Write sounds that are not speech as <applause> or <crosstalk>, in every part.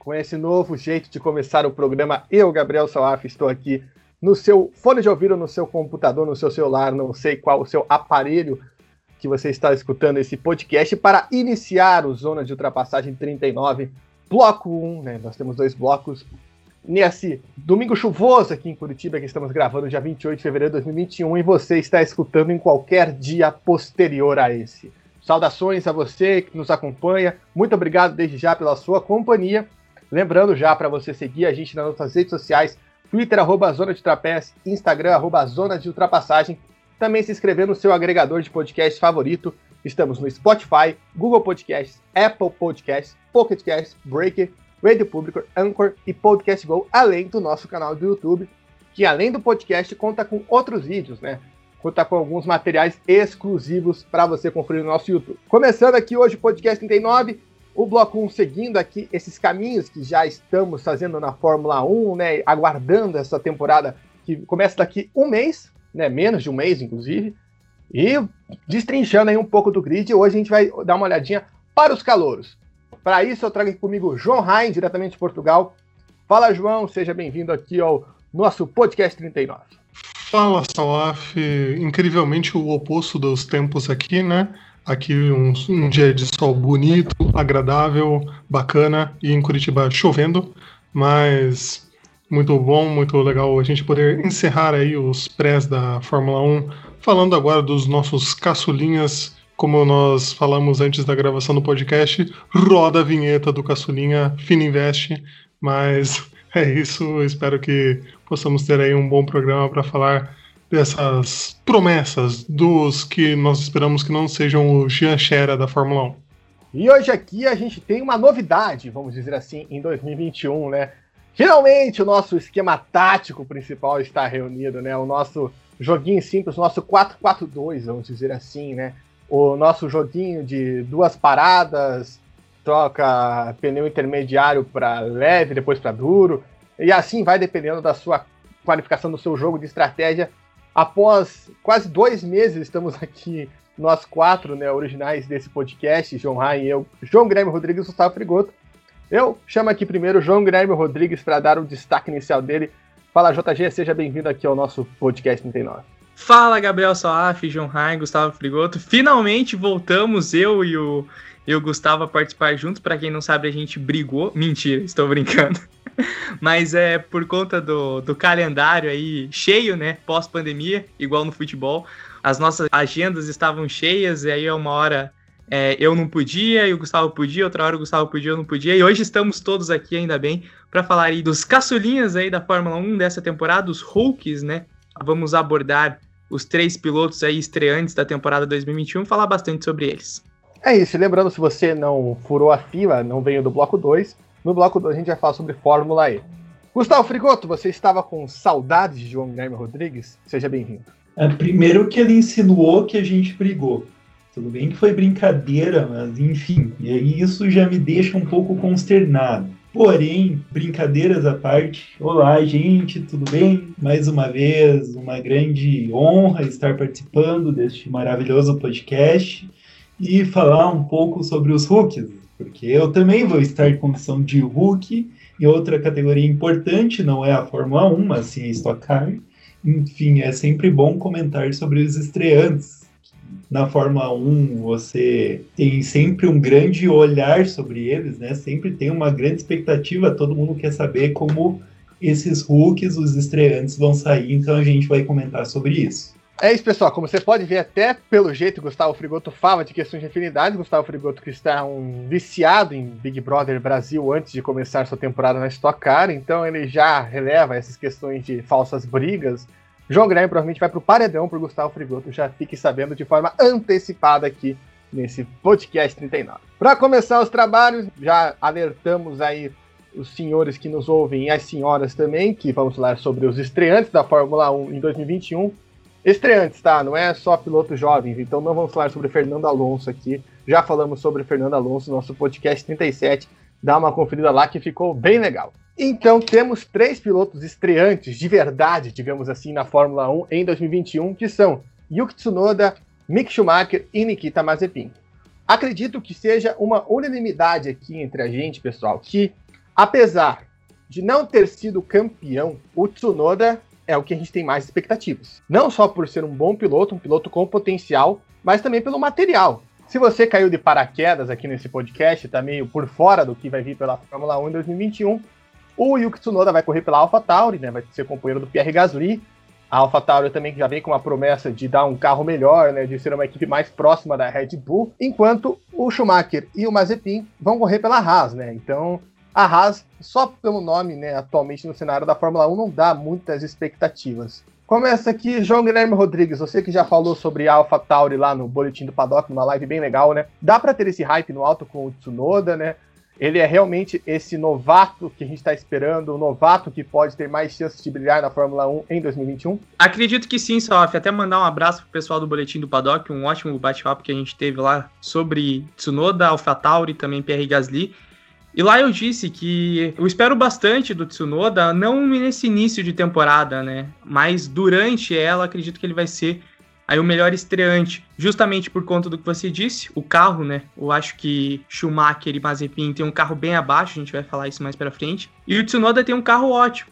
Com esse novo jeito de começar o programa, eu, Gabriel Salaf, estou aqui no seu fone de ouvido, no seu computador, no seu celular, não sei qual o seu aparelho que você está escutando esse podcast para iniciar o Zona de Ultrapassagem 39, bloco 1, né? Nós temos dois blocos. Nesse domingo chuvoso aqui em Curitiba, que estamos gravando dia 28 de fevereiro de 2021, e você está escutando em qualquer dia posterior a esse. Saudações a você que nos acompanha. Muito obrigado desde já pela sua companhia. Lembrando já para você seguir a gente nas nossas redes sociais, Twitter, arroba Zona de Trapézio, Instagram, arroba Zona de Ultrapassagem. Também se inscrever no seu agregador de podcast favorito. Estamos no Spotify, Google Podcasts, Apple Podcasts, Pocket Casts, Breaker, Radio Public, Anchor e Podcast Go, além do nosso canal do YouTube, que além do podcast conta com outros vídeos, né? Conta com alguns materiais exclusivos para você conferir no nosso YouTube. Começando aqui hoje o podcast 39, o bloco 1 seguindo aqui esses caminhos que já estamos fazendo na Fórmula 1, né? Aguardando essa temporada que começa daqui um mês, né? Menos de um mês, inclusive. E destrinchando aí um pouco do grid, hoje a gente vai dar uma olhadinha para os calouros. Para isso, eu trago aqui comigo João Rain, diretamente de Portugal. Fala, João, seja bem-vindo aqui ao nosso podcast 39. Fala, Salaf. Incrivelmente o oposto dos tempos aqui, né? Aqui um, um, dia de sol bonito, agradável, bacana e em Curitiba chovendo, mas muito bom, muito legal a gente poder encerrar aí os prés da Fórmula 1, falando agora dos nossos caçulinhas, como nós falamos antes da gravação do podcast, roda a vinheta do caçulinha Fininvest, mas <laughs> é isso, espero que possamos ter aí um bom programa para falar dessas promessas dos que nós esperamos que não sejam o Jean da Fórmula 1. E hoje aqui a gente tem uma novidade, vamos dizer assim, em 2021, né? Finalmente o nosso esquema tático principal está reunido, né? O nosso joguinho simples, o nosso 4-4-2, vamos dizer assim, né? O nosso joguinho de duas paradas, troca pneu intermediário para leve, depois para duro, e assim vai dependendo da sua qualificação do seu jogo de estratégia. Após quase dois meses, estamos aqui, nós quatro, né, originais desse podcast, João Rai e eu, João Guilherme Rodrigues e Gustavo Frigoto. Eu chamo aqui primeiro João Guilherme Rodrigues para dar o destaque inicial dele. Fala, JG, seja bem-vindo aqui ao nosso podcast 39. Fala, Gabriel Salaf, João Rai, Gustavo Frigoto. Finalmente voltamos, eu e o, e o Gustavo a participar juntos. Para quem não sabe, a gente brigou. Mentira, estou brincando. <laughs> Mas é por conta do, do calendário aí cheio, né? Pós-pandemia, igual no futebol. As nossas agendas estavam cheias, e aí é uma hora é, eu não podia, e o Gustavo podia, outra hora o Gustavo podia, eu não podia. E hoje estamos todos aqui, ainda bem, para falar aí dos caçulinhas aí da Fórmula 1 dessa temporada, os Hulks, né? Vamos abordar os três pilotos aí estreantes da temporada 2021 falar bastante sobre eles. É isso, lembrando, se você não furou a fila, não veio do bloco 2, no bloco 2 a gente vai falar sobre Fórmula E. Gustavo Frigoto, você estava com saudades de João Guilherme Rodrigues? Seja bem-vindo. É, primeiro que ele insinuou que a gente brigou. Tudo bem que foi brincadeira, mas enfim, e aí isso já me deixa um pouco consternado. Porém, brincadeiras à parte, olá gente, tudo bem? Mais uma vez, uma grande honra estar participando deste maravilhoso podcast e falar um pouco sobre os rookies, porque eu também vou estar em condição de rookie em outra categoria importante, não é a Fórmula 1, mas sim a Stock Car. Enfim, é sempre bom comentar sobre os estreantes. Na Fórmula 1, você tem sempre um grande olhar sobre eles, né? Sempre tem uma grande expectativa, todo mundo quer saber como esses rookies, os estreantes, vão sair, então a gente vai comentar sobre isso. É isso, pessoal. Como você pode ver, até pelo jeito Gustavo Frigoto fala de questões de afinidade. Gustavo Frigoto que está um viciado em Big Brother Brasil antes de começar sua temporada na Stock Car, então ele já releva essas questões de falsas brigas. João Guilherme provavelmente vai para o paredão por Gustavo Frigoto, já fique sabendo de forma antecipada aqui nesse podcast 39. Para começar os trabalhos, já alertamos aí os senhores que nos ouvem e as senhoras também, que vamos falar sobre os estreantes da Fórmula 1 em 2021. Estreantes, tá? Não é só pilotos jovens, então não vamos falar sobre Fernando Alonso aqui. Já falamos sobre Fernando Alonso no nosso podcast 37. Dá uma conferida lá que ficou bem legal. Então temos três pilotos estreantes de verdade, digamos assim, na Fórmula 1 em 2021, que são Yuki Tsunoda, Mick Schumacher e Nikita Mazepin. Acredito que seja uma unanimidade aqui entre a gente, pessoal, que apesar de não ter sido campeão, o Tsunoda é o que a gente tem mais expectativas. Não só por ser um bom piloto, um piloto com potencial, mas também pelo material. Se você caiu de paraquedas aqui nesse podcast, tá meio por fora do que vai vir pela Fórmula 1 em 2021, o Yuki Tsunoda vai correr pela AlphaTauri, né? Vai ser companheiro do Pierre Gasly. A AlphaTauri também já vem com uma promessa de dar um carro melhor, né? De ser uma equipe mais próxima da Red Bull, enquanto o Schumacher e o Mazepin vão correr pela Haas, né? Então, a Haas, só pelo nome, né, atualmente no cenário da Fórmula 1, não dá muitas expectativas. Começa aqui, João Guilherme Rodrigues, você que já falou sobre Alpha Tauri lá no Boletim do Paddock, numa live bem legal, né? Dá para ter esse hype no alto com o Tsunoda, né? Ele é realmente esse novato que a gente está esperando, o novato que pode ter mais chances de brilhar na Fórmula 1 em 2021? Acredito que sim, Salaf. Até mandar um abraço pro pessoal do Boletim do Paddock, um ótimo bate-papo que a gente teve lá sobre Tsunoda, AlphaTauri e também Pierre Gasly. E lá eu disse que eu espero bastante do Tsunoda, não nesse início de temporada, né? Mas durante ela, acredito que ele vai ser aí o melhor estreante, justamente por conta do que você disse, o carro, né? Eu acho que Schumacher e Mazepin tem um carro bem abaixo, a gente vai falar isso mais para frente. E o Tsunoda tem um carro ótimo.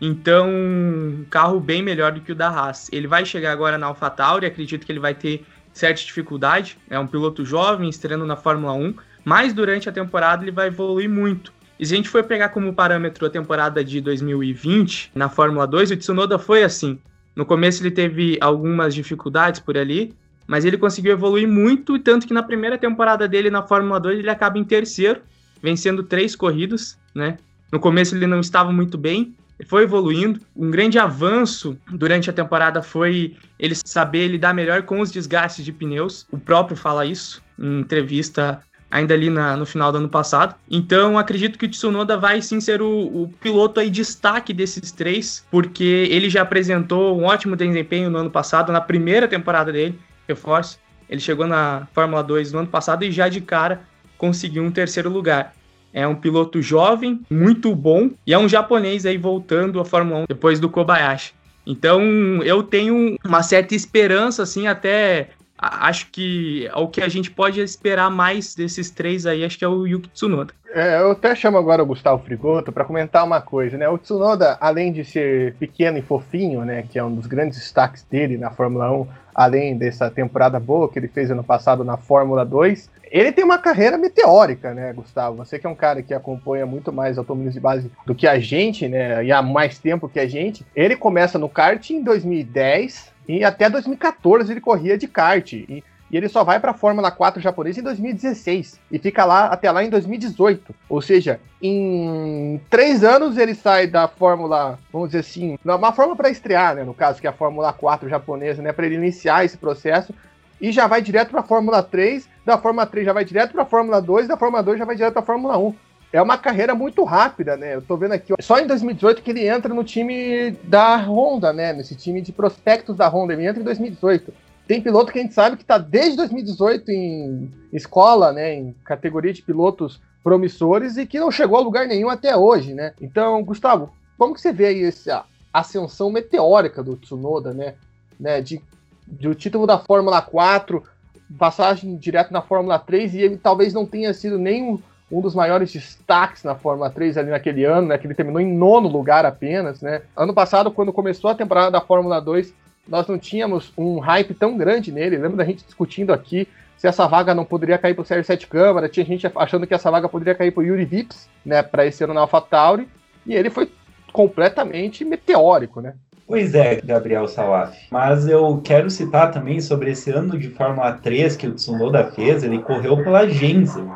Então, um carro bem melhor do que o da Haas. Ele vai chegar agora na AlphaTauri, acredito que ele vai ter certa dificuldade. É um piloto jovem, estreando na Fórmula 1 mas durante a temporada ele vai evoluir muito. E se a gente for pegar como parâmetro a temporada de 2020 na Fórmula 2, o Tsunoda foi assim. No começo ele teve algumas dificuldades por ali, mas ele conseguiu evoluir muito, tanto que na primeira temporada dele na Fórmula 2 ele acaba em terceiro, vencendo três corridas, né? No começo ele não estava muito bem, foi evoluindo. Um grande avanço durante a temporada foi ele saber lidar melhor com os desgastes de pneus. O próprio fala isso em entrevista ainda ali na, no final do ano passado. Então, acredito que o Tsunoda vai sim ser o, o, piloto aí destaque desses três, porque ele já apresentou um ótimo desempenho no ano passado, na primeira temporada dele, reforço. Ele chegou na Fórmula 2 no ano passado e já de cara conseguiu um terceiro lugar. É um piloto jovem, muito bom, e é um japonês aí voltando à Fórmula 1 depois do Kobayashi. Então, eu tenho uma certa esperança, assim, até acho que o que a gente pode esperar mais desses três aí, acho que é o Yuki Tsunoda. É, eu até chamo agora o Gustavo Frigoto para comentar uma coisa, né? O Tsunoda, além de ser pequeno e fofinho, né, que é um dos grandes destaques dele na Fórmula 1, além dessa temporada boa que ele fez ano passado na Fórmula 2, ele tem uma carreira meteórica, né, Gustavo? Você que é um cara que acompanha muito mais automobilismo de base do que a gente, né, e há mais tempo que a gente. Ele começa no kart em 2010, e até 2014 ele corria de kart. E, e ele só vai para a Fórmula 4 japonesa em 2016 e fica lá até lá em 2018. Ou seja, em três anos ele sai da Fórmula, vamos dizer assim, uma Fórmula para estrear, né, no caso que é a Fórmula 4 japonesa, né, para ele iniciar esse processo e já vai direto para a Fórmula 3, da Fórmula 3 já vai direto para a Fórmula 2, da Fórmula 2 já vai direto para a Fórmula 1 é uma carreira muito rápida, né? Eu tô vendo aqui, só em 2018 que ele entra no time da Honda, né? Nesse time de prospectos da Honda, ele entra em 2018. Tem piloto que a gente sabe que tá desde 2018 em escola, né? Em categoria de pilotos promissores e que não chegou a lugar nenhum até hoje, né? Então, Gustavo, como que você vê aí essa ascensão meteórica do Tsunoda, né? né? De, de o título da Fórmula 4, passagem direto na Fórmula 3 e ele talvez não tenha sido nem um dos maiores destaques na Fórmula 3 ali naquele ano, né, que ele terminou em nono lugar apenas, né. Ano passado, quando começou a temporada da Fórmula 2, nós não tínhamos um hype tão grande nele. Lembro da gente discutindo aqui se essa vaga não poderia cair para o Sérgio Sete Câmara, tinha gente achando que essa vaga poderia cair para o Yuri Vips, né, para esse ano na AlphaTauri, e ele foi completamente meteórico, né. Pois é, Gabriel Salaf. Mas eu quero citar também sobre esse ano de Fórmula 3 que o Tsunoda fez. Ele correu pela Gensen.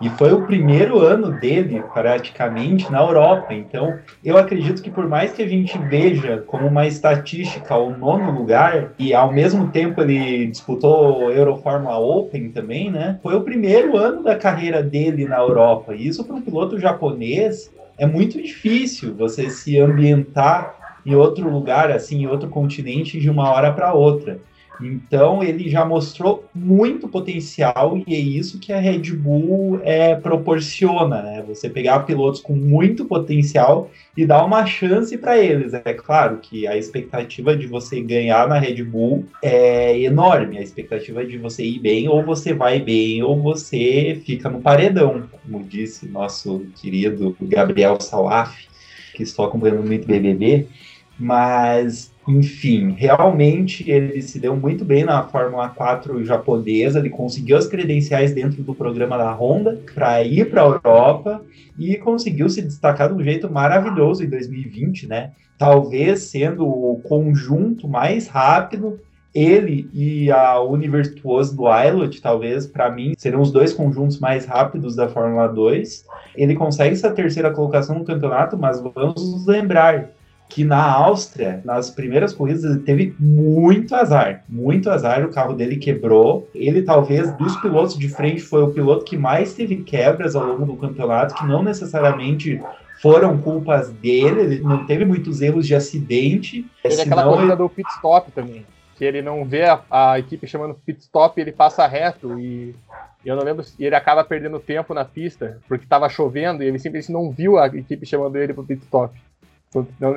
E foi o primeiro ano dele, praticamente, na Europa. Então, eu acredito que por mais que a gente veja como uma estatística o nono lugar, e ao mesmo tempo ele disputou o Euroformula Open também, né? Foi o primeiro ano da carreira dele na Europa. E isso para um piloto japonês é muito difícil você se ambientar em outro lugar, assim, em outro continente de uma hora para outra. Então ele já mostrou muito potencial e é isso que a Red Bull é, proporciona, né? Você pegar pilotos com muito potencial e dar uma chance para eles. É claro que a expectativa de você ganhar na Red Bull é enorme. A expectativa de você ir bem, ou você vai bem, ou você fica no paredão, como disse nosso querido Gabriel Salaf, que estou acompanhando muito BBB. Mas enfim, realmente ele se deu muito bem na Fórmula 4 japonesa, ele conseguiu as credenciais dentro do programa da Honda para ir para a Europa e conseguiu se destacar de um jeito maravilhoso em 2020, né? Talvez sendo o conjunto mais rápido ele e a Univertuoso do Ilot, talvez, para mim, seriam os dois conjuntos mais rápidos da Fórmula 2. Ele consegue essa terceira colocação no campeonato, mas vamos nos lembrar, que na Áustria, nas primeiras corridas, ele teve muito azar. Muito azar, o carro dele quebrou. Ele, talvez, dos pilotos de frente, foi o piloto que mais teve quebras ao longo do campeonato, que não necessariamente foram culpas dele, ele não teve muitos erros de acidente. Teve aquela corrida do pit stop também, que ele não vê a, a equipe chamando pit stop, ele passa reto e eu não lembro se ele acaba perdendo tempo na pista, porque estava chovendo e ele simplesmente não viu a equipe chamando ele pro pit stop.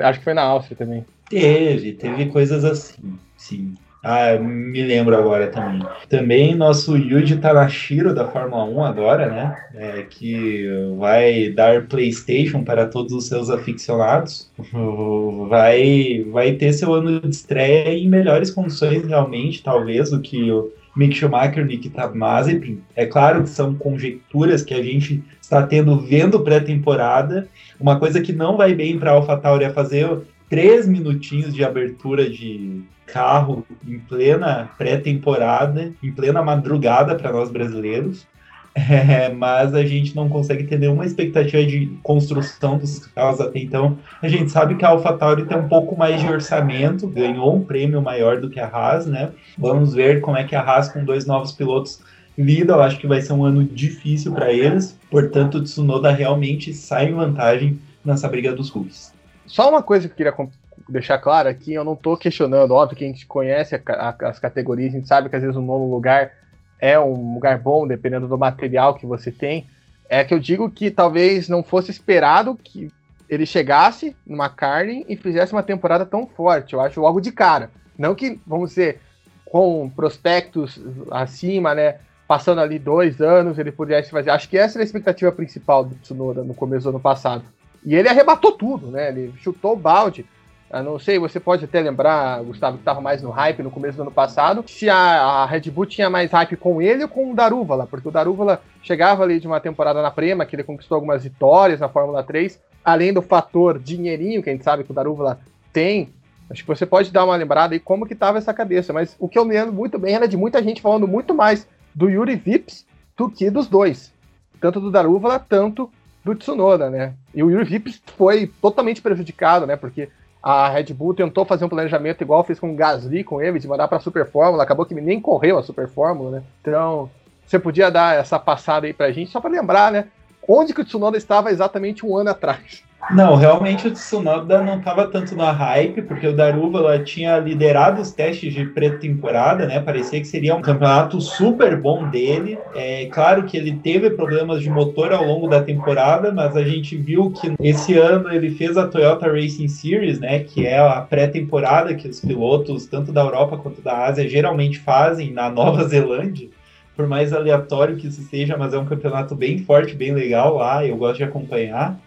Acho que foi na Áustria também. Teve, teve coisas assim, sim. Ah, me lembro agora também. Também nosso Yuji Tanashiro da Fórmula 1 agora, né? É, que vai dar PlayStation para todos os seus aficionados. <laughs> Vai, vai ter seu ano de estreia em melhores condições, realmente, talvez, do que o Mick Schumacher e Nikita Mazepin. É claro que são conjecturas que a gente está tendo vendo pré-temporada. Uma coisa que não vai bem para a AlphaTauri é fazer três minutinhos de abertura de carro em plena pré-temporada, em plena madrugada para nós brasileiros. <laughs> É, mas a gente não consegue ter nenhuma expectativa de construção dos carros até então. A gente sabe que a AlphaTauri tem um pouco mais de orçamento, ganhou um prêmio maior do que a Haas, né? Vamos ver como é que a Haas com dois novos pilotos lida. Eu acho que vai ser um ano difícil para eles. Portanto, o Tsunoda realmente sai em vantagem nessa briga dos rookies. Só uma coisa que eu queria deixar claro aqui, eu não estou questionando, óbvio que a gente conhece a, a, as categorias, a gente sabe que às vezes um nono lugar é um lugar bom, dependendo do material que você tem. É que eu digo que talvez não fosse esperado que ele chegasse numa carne e fizesse uma temporada tão forte. Eu acho logo de cara. Não que, vamos dizer, com prospectos acima, né? Passando ali dois anos, ele pudesse fazer. Acho que essa era a expectativa principal do Tsunoda no começo do ano passado. E ele arrebatou tudo, né? Ele chutou o balde. Eu não sei, você pode até lembrar, Gustavo, que estava mais no hype no começo do ano passado, se a, a, Red Bull tinha mais hype com ele ou com o Darúvala, porque o Darúvala chegava ali de uma temporada na Prema, que ele conquistou algumas vitórias na Fórmula 3, além do fator dinheirinho, que a gente sabe que o Darúvala tem. Acho que você pode dar uma lembrada aí como que estava essa cabeça, mas o que eu me lembro muito bem era de muita gente falando muito mais do Yuri Vips do que dos dois. Tanto do Darúvala, tanto do Tsunoda, né? E o Yuri Vips foi totalmente prejudicado, né? Porque a Red Bull tentou fazer um planejamento igual fez com o Gasly, com ele, de mandar para a Super Fórmula, acabou que nem correu a Super Fórmula, né? Então, você podia dar essa passada aí pra gente, só para lembrar, né? Onde que o Tsunoda estava exatamente um ano atrás. Não, realmente o Tsunoda não estava tanto na hype, porque o Daruvala tinha liderado os testes de pré-temporada, né? Parecia que seria um campeonato super bom dele. É claro que ele teve problemas de motor ao longo da temporada, mas a gente viu que esse ano ele fez a Toyota Racing Series, né? Que é a pré-temporada que os pilotos, tanto da Europa quanto da Ásia, geralmente fazem na Nova Zelândia por mais aleatório que isso seja, mas é um campeonato bem forte, bem legal lá, eu gosto de acompanhar.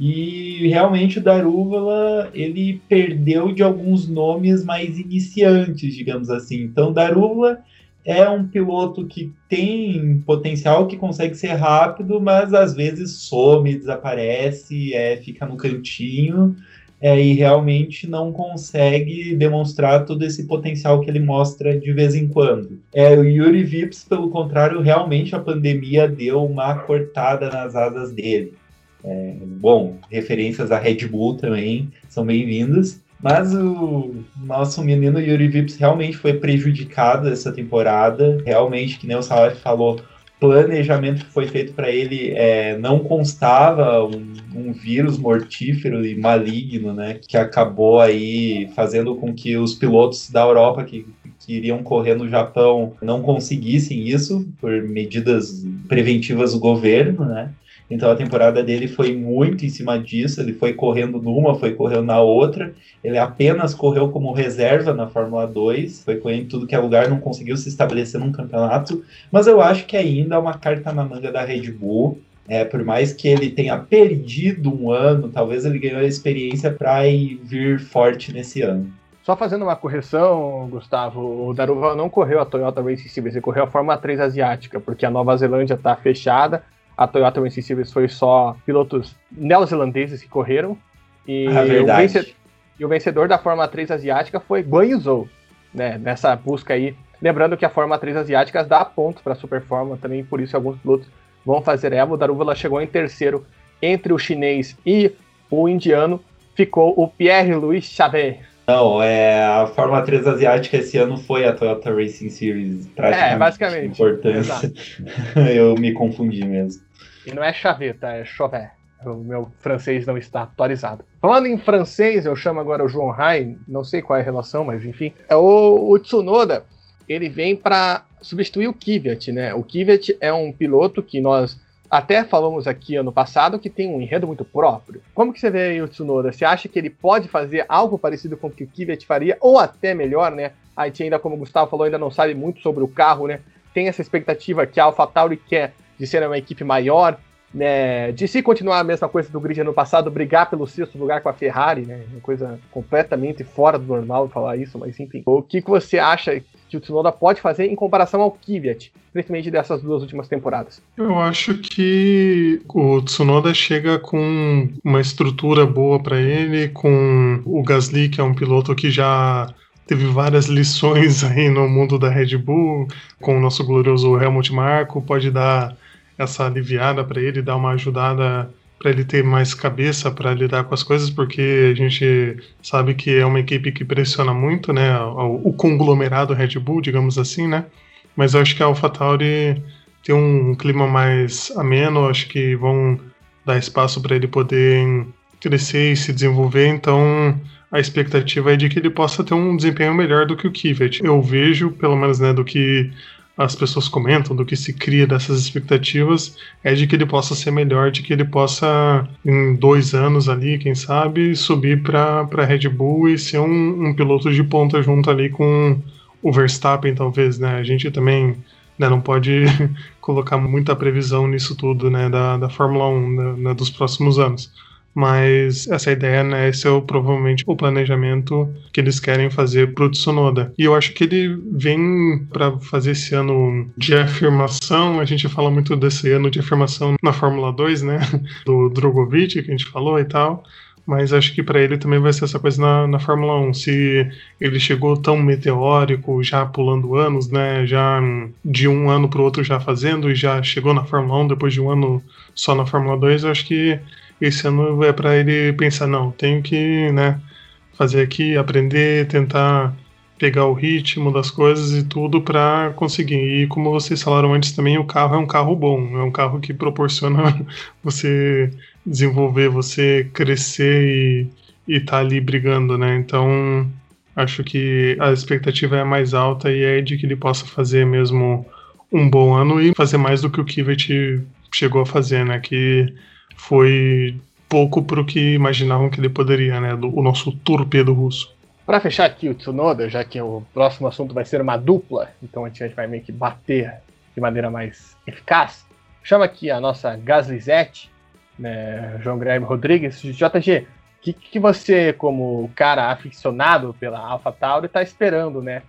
E realmente o Darúvala ele perdeu de alguns nomes mais iniciantes, digamos assim. Então, Darúvala é um piloto que tem potencial, que consegue ser rápido, mas às vezes some, desaparece, é, fica no cantinho é, e realmente não consegue demonstrar todo esse potencial que ele mostra de vez em quando. É, o Yuri Vips, pelo contrário, realmente a pandemia deu uma cortada nas asas dele. É, bom, referências à Red Bull também são bem-vindas. Mas o nosso menino Yuri Vips realmente foi prejudicado essa temporada. Realmente, que nem o Salaf falou, planejamento que foi feito para ele é, não constava um, um, vírus mortífero e maligno, né, que acabou aí fazendo com que os pilotos da Europa que, que iriam correr no Japão não conseguissem isso por medidas preventivas do governo, né? Então a temporada dele foi muito em cima disso. Ele foi correndo numa, foi correndo na outra. Ele apenas correu como reserva na Fórmula 2, foi correndo em tudo que é lugar, não conseguiu se estabelecer num campeonato. Mas eu acho que ainda é uma carta na manga da Red Bull. É, por mais que ele tenha perdido um ano, talvez ele ganhou a experiência para vir forte nesse ano. Só fazendo uma correção, Gustavo, o Daruva não correu a Toyota Racing Series, ele correu a Fórmula 3 asiática, porque a Nova Zelândia está fechada, a Toyota Racing Series foi só pilotos neozelandeses que correram. E, ah, o, vencedor, e o vencedor da Fórmula 3 asiática foi Guan Yu né, nessa busca aí. Lembrando que a Fórmula 3 asiática dá pontos para a Super Fórmula também, por isso alguns pilotos vão fazer ela. O Daruvala chegou em terceiro entre o chinês e o indiano. Ficou o Pierre-Louis Chavet. Não, é, a Fórmula 3 asiática esse ano foi a Toyota Racing Series. Praticamente é, basicamente. Importância. <laughs> Eu me confundi mesmo. E não é chaveta, é chauvet. O meu francês não está atualizado. Falando em francês, eu chamo agora o João Rai, não sei qual é a relação, mas enfim. É o, o Tsunoda, ele vem para substituir o Kvyat, né? O Kvyat é um piloto que nós até falamos aqui ano passado que tem um enredo muito próprio. Como que você vê aí o Tsunoda? Você acha que ele pode fazer algo parecido com o que o Kvyat faria, ou até melhor, né? A gente ainda, como o Gustavo falou, ainda não sabe muito sobre o carro, né? Tem essa expectativa que a AlphaTauri quer de ser uma equipe maior, né, de se continuar a mesma coisa do grid ano passado, brigar pelo sexto lugar com a Ferrari, né, uma coisa completamente fora do normal falar isso, mas enfim. O que, que você acha que o Tsunoda pode fazer em comparação ao Kvyat, principalmente dessas duas últimas temporadas? Eu acho que o Tsunoda chega com uma estrutura boa para ele, com o Gasly, que é um piloto que já teve várias lições <laughs> aí no mundo da Red Bull, com o nosso glorioso Helmut Marko, pode dar essa aliviada para ele, dar uma ajudada para ele ter mais cabeça para lidar com as coisas, porque a gente sabe que é uma equipe que pressiona muito, né? O, o conglomerado Red Bull, digamos assim, né? Mas eu acho que a AlphaTauri tem um clima mais ameno, acho que vão dar espaço para ele poder crescer e se desenvolver, então a expectativa é de que ele possa ter um desempenho melhor do que o Kivet. Eu vejo, pelo menos, né, do que as pessoas comentam, do que se cria dessas expectativas, é de que ele possa ser melhor, de que ele possa, em dois anos ali, quem sabe, subir para Red Bull e ser um, um, piloto de ponta junto ali com o Verstappen, talvez, né? A gente também né, não pode <laughs> colocar muita previsão nisso tudo, né, da, da Fórmula 1, né, dos próximos anos mas essa ideia, né, esse é o, provavelmente o planejamento que eles querem fazer pro Tsunoda. E eu acho que ele vem para fazer esse ano de afirmação, a gente fala muito desse ano de afirmação na Fórmula 2, né, <laughs> do Drogovic, que a gente falou e tal, mas acho que para ele também vai ser essa coisa na, na Fórmula 1. Se ele chegou tão meteórico, já pulando anos, né? Já de um ano para o outro já fazendo, e já chegou na Fórmula 1 depois de um ano só na Fórmula 2, eu acho que esse ano é para ele pensar, não, tenho que, né, fazer aqui, aprender, tentar pegar o ritmo das coisas e tudo para conseguir. E como vocês falaram antes também, o carro é um carro bom, é um carro que proporciona <laughs> você desenvolver, você crescer e estar tá ali brigando, né? Então, acho que a expectativa é mais alta e é de que ele possa fazer mesmo um bom ano e fazer mais do que o Kivet chegou a fazer, né? Que foi pouco para o que imaginavam que ele poderia, né? Do, o nosso torpedo russo. Para fechar aqui o Tsunoda, já que o próximo assunto vai ser uma dupla, então a gente vai meio que bater de maneira mais eficaz, chama aqui a nossa Gaslizete, né, João Guilherme Rodrigues. JG, o que, que você, como cara aficionado pela AlphaTauri, está esperando, né,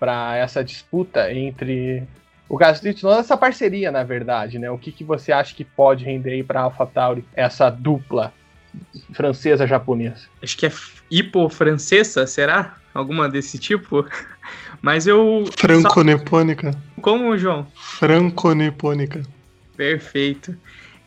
para essa disputa entre o Gasly não essa parceria, na verdade, né? O que, que você acha que pode render para a AlphaTauri essa dupla francesa-japonesa? Acho que é hipo-francesa, será? Alguma desse tipo? <laughs> Mas eu. Franco-nipônica. Como, João? Franco-nipônica. Perfeito.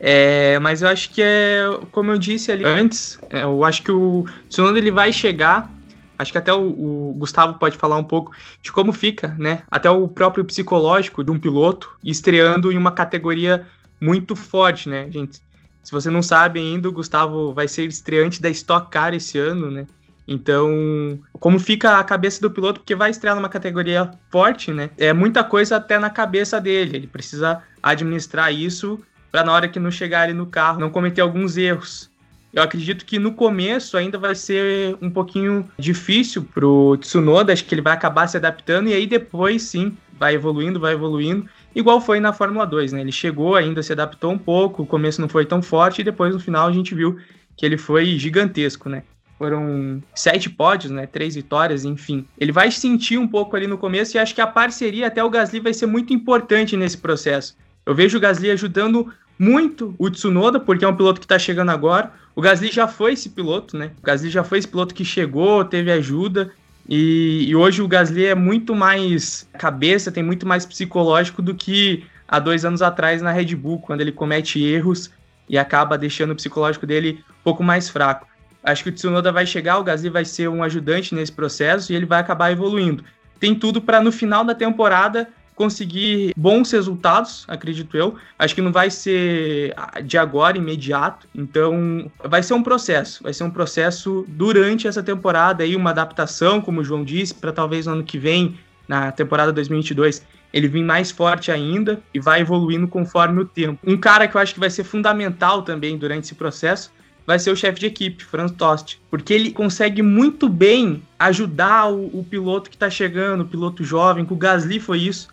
É, mas eu acho que é, como eu disse ali antes, é, eu acho que o Tsunoda ele vai chegar Acho que até o, o, Gustavo pode falar um pouco de como fica, né? Até o próprio psicológico de um piloto estreando em uma categoria muito forte, né, gente? Se você não sabe ainda, o Gustavo vai ser estreante da Stock Car esse ano, né? Então, como fica a cabeça do piloto, porque vai estrear numa categoria forte, né? É muita coisa até na cabeça dele. Ele precisa administrar isso para na hora que não chegar ali no carro não cometer alguns erros. Eu acredito que no começo ainda vai ser um pouquinho difícil pro Tsunoda, acho que ele vai acabar se adaptando e aí depois sim vai evoluindo, vai evoluindo, igual foi na Fórmula 2, né? Ele chegou ainda, se adaptou um pouco, o começo não foi tão forte e depois no final a gente viu que ele foi gigantesco, né? Foram sete pódios, né? Três vitórias, enfim. Ele vai sentir um pouco ali no começo e acho que a parceria até o Gasly vai ser muito importante nesse processo. Eu vejo o Gasly ajudando muito o Tsunoda, porque é um piloto que está chegando agora. O Gasly já foi esse piloto, né? O Gasly já foi esse piloto que chegou, teve ajuda. E, e, hoje o Gasly é muito mais cabeça, tem muito mais psicológico do que há dois anos atrás na Red Bull, quando ele comete erros e acaba deixando o psicológico dele um pouco mais fraco. Acho que o Tsunoda vai chegar, o Gasly vai ser um ajudante nesse processo e ele vai acabar evoluindo. Tem tudo para no final da temporada conseguir bons resultados, acredito eu. Acho que não vai ser de agora, imediato. Então, vai ser um processo. Vai ser um processo durante essa temporada aí, uma adaptação, como o João disse, para talvez no ano que vem, na temporada 2022, ele vir mais forte ainda e vai evoluindo conforme o tempo. Um cara que eu acho que vai ser fundamental também durante esse processo vai ser o chefe de equipe, Franz Tost, porque ele consegue muito bem ajudar o, o piloto que está chegando, o piloto jovem, que o Gasly foi isso.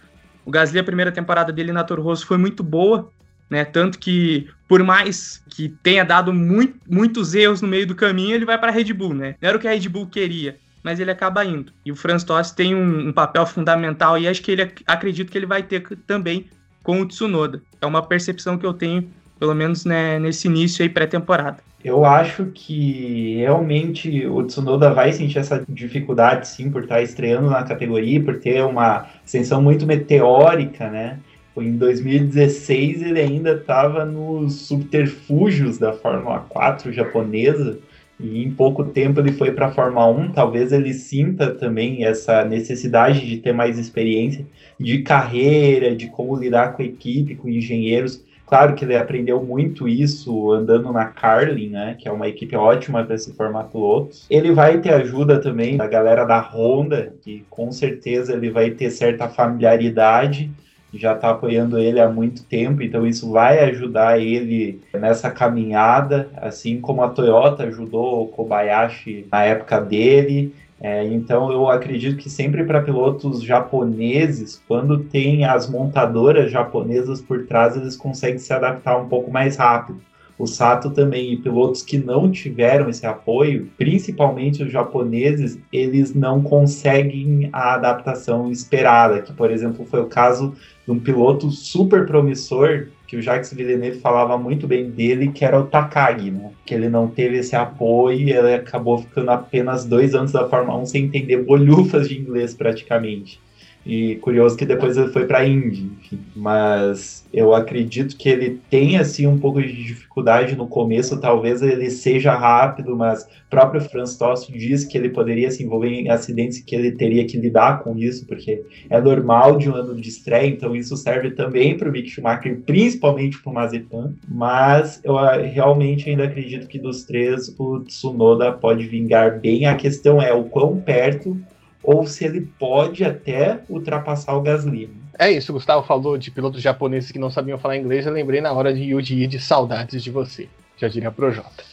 O Gasly, a primeira temporada dele na Toro Rosso foi muito boa, né? Tanto que, por mais que tenha dado muito, muitos erros no meio do caminho, ele vai para a Red Bull, né? Não era o que a Red Bull queria, mas ele acaba indo. E o Franz Tost tem um, um papel fundamental e acho que ele acredito que ele vai ter também com o Tsunoda. É uma percepção que eu tenho, pelo menos né, nesse início aí pré-temporada. Eu acho que realmente o Tsunoda vai sentir essa dificuldade, sim, por estar estreando na categoria, por ter uma ascensão muito meteórica, né? Em 2016 ele ainda estava nos subterfúgios da Fórmula 4 japonesa e em pouco tempo ele foi para a Fórmula 1. Talvez ele sinta também essa necessidade de ter mais experiência de carreira, de como lidar com a equipe, com engenheiros Claro que ele aprendeu muito isso andando na Carlin, né? Que é uma equipe ótima para se formar pilotos. Ele vai ter ajuda também da galera da Honda, que com certeza ele vai ter certa familiaridade já está apoiando ele há muito tempo, então isso vai ajudar ele nessa caminhada, assim como a Toyota ajudou o Kobayashi na época dele. É, então eu acredito que sempre para pilotos japoneses, quando tem as montadoras japonesas por trás, eles conseguem se adaptar um pouco mais rápido. O Sato também, e pilotos que não tiveram esse apoio, principalmente os japoneses, eles não conseguem a adaptação esperada, que por exemplo foi o caso de um piloto super promissor que o Jacques Villeneuve falava muito bem dele, que era o Takagi, né? Que ele não teve esse apoio e ele acabou ficando apenas dois anos da Fórmula 1 sem entender bolhufas de inglês praticamente. E curioso que depois ele foi para Indy, enfim. Mas eu acredito que ele tem assim um pouco de dificuldade no começo, talvez ele seja rápido, mas próprio Franz Tost diz que ele poderia se envolver em acidentes que ele teria que lidar com isso, porque é normal de um ano de estreia, então isso serve também para o Mick Schumacher, principalmente para o Mazepin. Mas eu ah, realmente ainda acredito que dos três o Tsunoda pode vingar bem. A questão é o quão perto ou se ele pode até ultrapassar o Gasly. É isso, o Gustavo falou de pilotos japoneses que não sabiam falar inglês, eu lembrei na hora de Yuji de saudades de você, já diria Projota.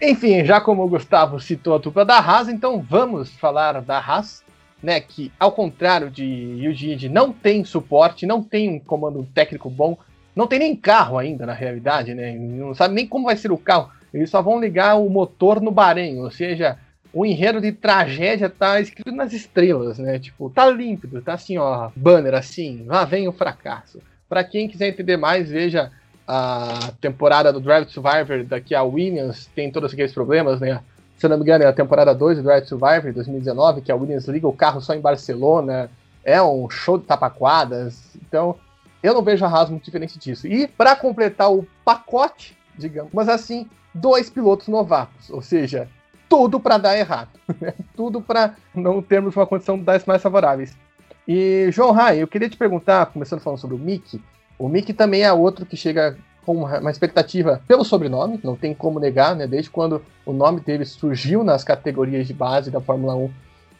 Enfim, já como o Gustavo citou a dupla da Haas, então vamos falar da Haas, né, que ao contrário de Yuji não tem suporte, não tem um comando técnico bom, não tem nem carro ainda na realidade, né, não sabe nem como vai ser o carro, eles só vão ligar o motor no Bahrein, ou seja, o enredo de tragédia tá escrito nas estrelas, né? Tipo, tá límpido, tá assim, ó, banner assim, lá vem o fracasso. Para quem quiser entender mais, veja a temporada do Drive Survivor, daqui a Williams tem todos aqueles problemas, né? Se eu não me engano, é a temporada 2 do Drive Survivor, 2019, que a Williams liga o carro só em Barcelona, é um show de tapaquadas. Então, eu não vejo a Haas muito diferente disso. E para completar o pacote, digamos, mas assim, dois pilotos novatos, ou seja, tudo para dar errado. Né? <laughs> tudo para não termos uma condição das mais favoráveis. E, João Rai, eu queria te perguntar, começando falando sobre o Mickey, o Mickey também é outro que chega com uma expectativa pelo sobrenome, não tem como negar, né? Desde quando o nome dele surgiu nas categorias de base da Fórmula 1,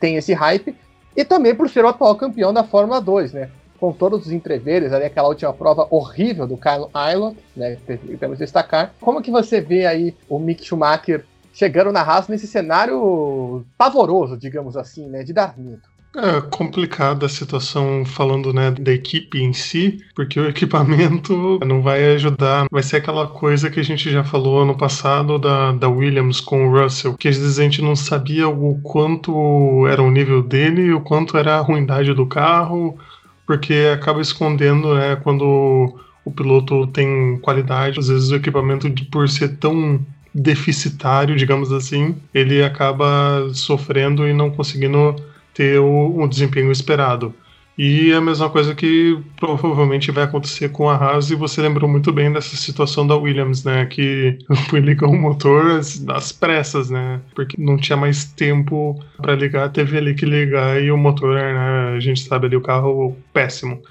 tem esse hype. E também por ser o atual campeão da Fórmula 2, né? Com todos os entreveres, ali aquela última prova horrível do Kyle Island, né? Temos que destacar. Como que você vê aí o Mick Schumacher chegando na Haas nesse cenário pavoroso, digamos assim, né? De dar medo? É complicada a situação falando né, da equipe em si, porque o <laughs> equipamento não vai ajudar. Vai ser aquela coisa que a gente já falou ano passado da, da Williams com o Russell, que às vezes a gente não sabia o quanto era o nível dele o quanto era a ruindade do carro, porque acaba escondendo né, quando o piloto tem qualidade. Às vezes o equipamento, por ser tão deficitário, digamos assim, ele acaba sofrendo e não conseguindo ter o, o desempenho esperado. E é a mesma coisa que provavelmente vai acontecer com a Haas, e você lembrou muito bem dessa situação da Williams, né? Que <laughs> foi ligar o motor às pressas, né? Porque não tinha mais tempo para ligar, teve ali que ligar e o motor, né? A gente sabe ali o carro péssimo.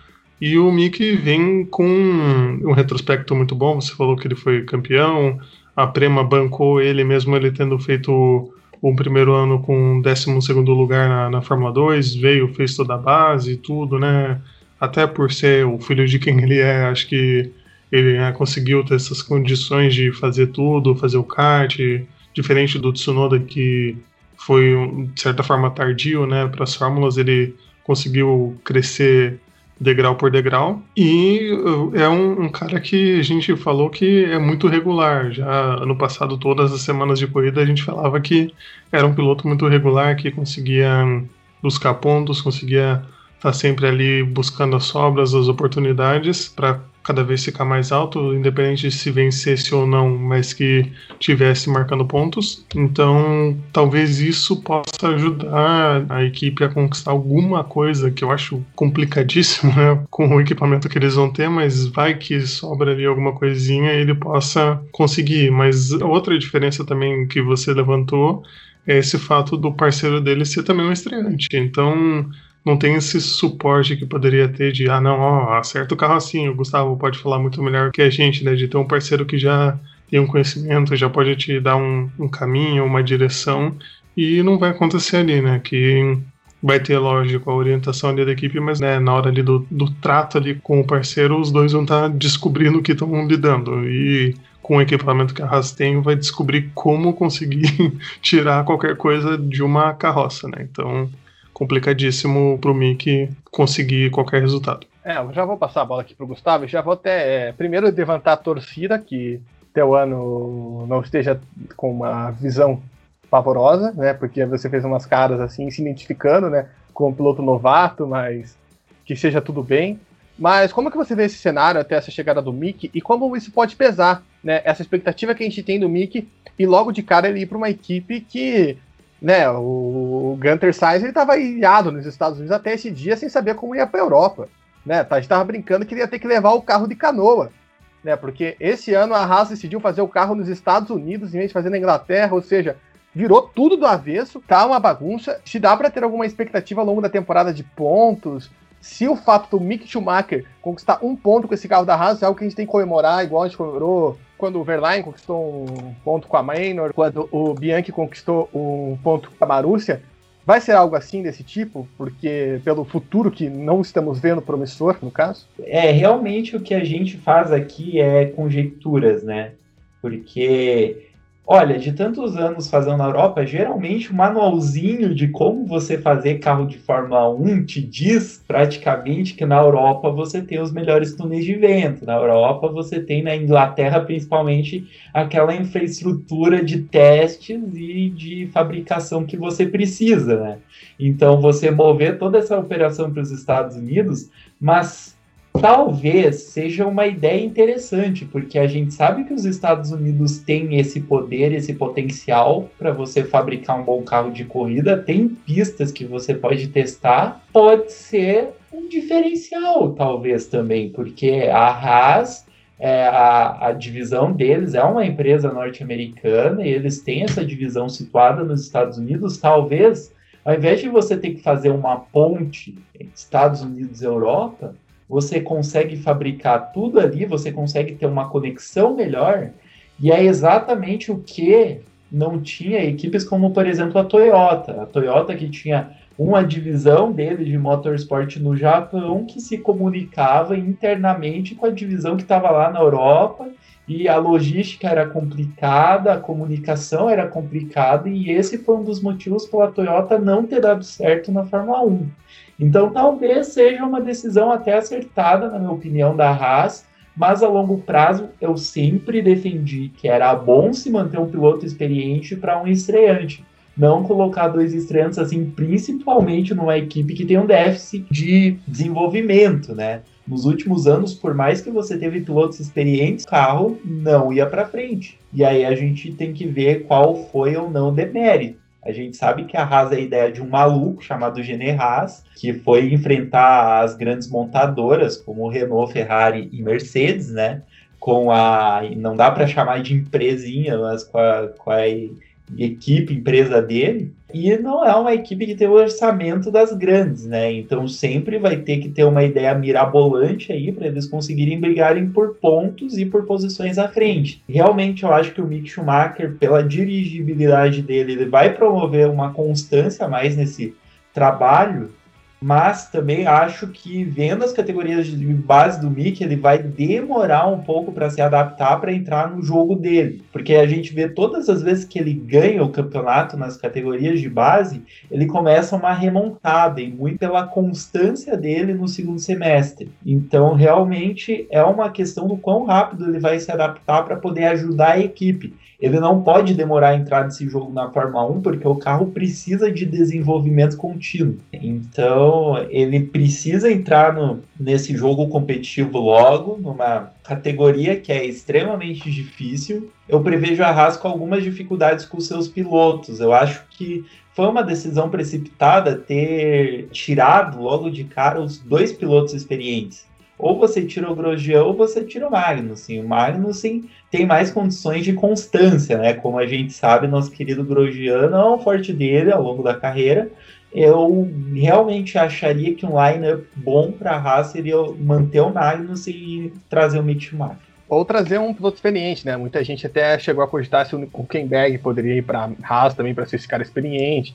E o Mick vem com um retrospecto muito bom, você falou que ele foi campeão, a Prema bancou ele mesmo ele tendo feito o primeiro ano com 12 lugar na, na Fórmula 2, veio, fez toda a base e tudo, né? Até por ser o filho de quem ele é, acho que ele né, conseguiu ter essas condições de fazer tudo, fazer o kart, diferente do Tsunoda que foi de certa forma tardio, né, para as fórmulas, ele conseguiu crescer degrau por degrau. E uh, é um, um, cara que a gente falou que é muito regular. Já ano passado, todas as semanas de corrida, a gente falava que era um piloto muito regular, que conseguia buscar pontos, conseguia estar tá sempre ali buscando as sobras, as oportunidades para cada vez ficar mais alto, independente de se vencesse ou não, mas que tivesse marcando pontos. Então, talvez isso possa ajudar a equipe a conquistar alguma coisa que eu acho complicadíssimo, né, com o equipamento que eles vão ter, mas vai que sobra ali alguma coisinha e ele possa conseguir. Mas outra diferença também que você levantou é esse fato do parceiro dele ser também um estreante. Então, não tem esse suporte que poderia ter de, ah, não, ó, acerta o carro assim. O Gustavo pode falar muito melhor que a gente, né? De ter um parceiro que já tem um conhecimento, já pode te dar um, um caminho, uma direção, e não vai acontecer ali, né? Que vai ter, lógico, a orientação ali da equipe, mas né, na hora ali do, do trato ali com o parceiro, os dois vão estar tá descobrindo o que estão lidando. E com o equipamento que a Haas tem, vai descobrir como conseguir <laughs> tirar qualquer coisa de uma carroça, né? Então, complicadíssimo pro Mick conseguir qualquer resultado. É, eu já vou passar a bola aqui pro Gustavo e já vou até é, primeiro levantar a torcida que teu ano não esteja com uma visão pavorosa, né? Porque você fez umas caras assim, se identificando, né? Com um piloto novato, mas que seja tudo bem. Mas como que você vê esse cenário até essa chegada do Mick e como isso pode pesar, né? Essa expectativa que a gente tem do Mick e logo de cara ele ir para uma equipe que né, o Gunter Sainz ele estava ilhado nos Estados Unidos até esse dia sem saber como ia para a Europa, né? A gente estava brincando que ia ter que levar o carro de canoa, né? Porque esse ano a Haas decidiu fazer o carro nos Estados Unidos em vez de fazer na Inglaterra, ou seja, virou tudo do avesso, tá uma bagunça. Se dá para ter alguma expectativa ao longo da temporada de pontos, se o fato do Mick Schumacher conquistar um ponto com esse carro da Haas é algo que a gente tem que comemorar, igual a gente comemorou quando o Verlaine conquistou um ponto com a Maynor, quando o Bianchi conquistou um ponto com a Marúcia, vai ser algo assim desse tipo? Porque pelo futuro que não estamos vendo promissor, no caso? É, realmente o que a gente faz aqui é conjecturas, né? Porque Olha, de tantos anos fazendo na Europa, geralmente o manualzinho de como você fazer carro de Fórmula 1 te diz praticamente que na Europa você tem os melhores túneis de vento. Na Europa você tem, na Inglaterra principalmente, aquela infraestrutura de testes e de fabricação que você precisa, né? Então você mover toda essa operação para os Estados Unidos, mas talvez seja uma ideia interessante, porque a gente sabe que os Estados Unidos têm esse poder, esse potencial para você fabricar um bom carro de corrida, tem pistas que você pode testar, pode ser um diferencial, talvez também, porque a Haas é, a, a divisão deles é uma empresa norte-americana e eles têm essa divisão situada nos Estados Unidos. Talvez, ao invés de você ter que fazer uma ponte entre Estados Unidos e Europa, você consegue fabricar tudo ali, você consegue ter uma conexão melhor, e é exatamente o que não tinha equipes como, por exemplo, a Toyota. A Toyota que tinha uma divisão dele de motorsport no Japão que se comunicava internamente com a divisão que estava lá na Europa e a logística era complicada, a comunicação era complicada e esse foi um dos motivos pela Toyota não ter dado certo na Fórmula 1. Então talvez seja uma decisão até acertada, na minha opinião, da Haas, mas a longo prazo eu sempre defendi que era bom se manter um piloto experiente para um estreante não colocar dois estreantes assim, principalmente numa equipe que tem um déficit de desenvolvimento, né? Nos últimos anos, por mais que você teve pilotos experientes, o carro não ia para frente. E aí a gente tem que ver qual foi ou não o demérito. A gente sabe que a Haas é a ideia de um maluco chamado Gene Haas, que foi enfrentar as grandes montadoras como Renault, Ferrari e Mercedes, né? Com a. Não dá para chamar de empresinha, mas com a, com a equipe, empresa dele, e não é uma equipe que tem o orçamento das grandes, né? Então sempre vai ter que ter uma ideia mirabolante aí para eles conseguirem brigarem por pontos e por posições à frente. Realmente eu acho que o Mick Schumacher, pela dirigibilidade dele, ele vai promover uma constância mais nesse trabalho mas também acho que vendo as categorias de base do Mickey, ele vai demorar um pouco para se adaptar para entrar no jogo dele, porque a gente vê todas as vezes que ele ganha o campeonato nas categorias de base, ele começa uma remontada e muito pela constância dele no segundo semestre. Então, realmente é uma questão do quão rápido ele vai se adaptar para poder ajudar a equipe. Ele não pode demorar a entrar nesse jogo na Fórmula 1 porque o carro precisa de desenvolvimento contínuo. Então, ele precisa entrar no, nesse jogo competitivo logo, numa categoria que é extremamente difícil. Eu prevejo a Haas com algumas dificuldades com seus pilotos. Eu acho que foi uma decisão precipitada ter tirado logo de cara os dois pilotos experientes ou você tira o Grosjean ou você tira o Magnussen. O Magnussen tem mais condições de constância, né? Como a gente sabe, nosso querido Grosjean é o forte dele ao longo da carreira. Eu realmente acharia que um lineup bom para a Haas seria manter o Magnussen e trazer o Mick Schumacher. Ou trazer um piloto experiente, né? Muita gente até chegou a cogitar se o Huckenberg poderia ir para Haas também para ser esse cara experiente.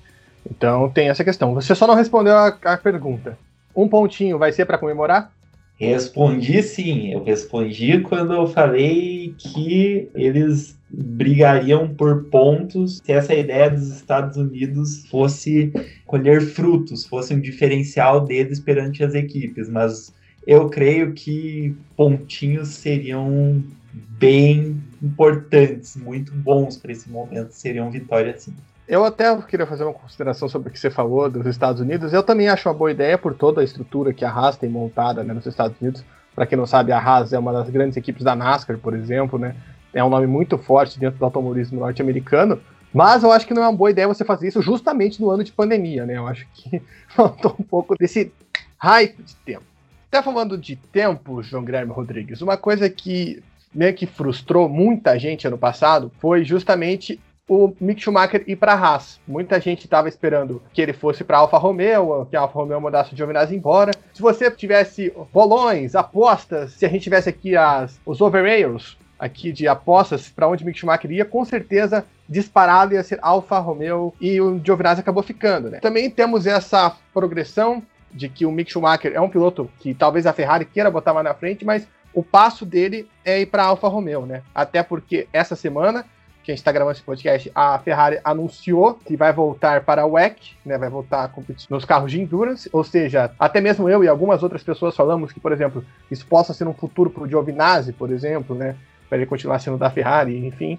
Então tem essa questão. Você só não respondeu a, a pergunta. Um pontinho vai ser para comemorar? Respondi sim. Eu respondi quando eu falei que eles brigariam por pontos se essa ideia dos Estados Unidos fosse colher frutos, fosse um diferencial deles perante as equipes. Mas eu creio que pontinhos seriam bem importantes, muito bons para esse momento, seriam vitórias sim. Eu até queria fazer uma consideração sobre o que você falou dos Estados Unidos. Eu também acho uma boa ideia por toda a estrutura que a Haas tem montada né, nos Estados Unidos. Para quem não sabe, a Haas é uma das grandes equipes da NASCAR, por exemplo, né? É um nome muito forte dentro do automobilismo norte-americano. Mas eu acho que não é uma boa ideia você fazer isso justamente no ano de pandemia, né? Eu acho que <laughs> faltou um pouco desse hype de tempo. Até falando de tempo, João Guilherme Rodrigues, uma coisa que meio que frustrou muita gente ano passado foi justamente o Mick Schumacher ir para a Haas. Muita gente estava esperando que ele fosse para Alfa Romeo, que a Alfa Romeo mandasse o Giovinazzi embora. Se você tivesse bolões, apostas, se a gente tivesse aqui as, os overairs aqui de apostas para onde Mick Schumacher ia, com certeza disparado ia ser Alfa Romeo e o Giovinazzi acabou ficando. Né? Também temos essa progressão de que o Mick Schumacher é um piloto que talvez a Ferrari queira botar mais na frente, mas o passo dele é ir para Alfa Romeo, né? Até porque essa semana que a gente está gravando esse podcast, a Ferrari anunciou que vai voltar para o WEC, né, vai voltar a competir nos carros de endurance, ou seja, até mesmo eu e algumas outras pessoas falamos que, por exemplo, isso possa ser um futuro para o Giovinazzi, por exemplo, né, para ele continuar sendo da Ferrari, enfim.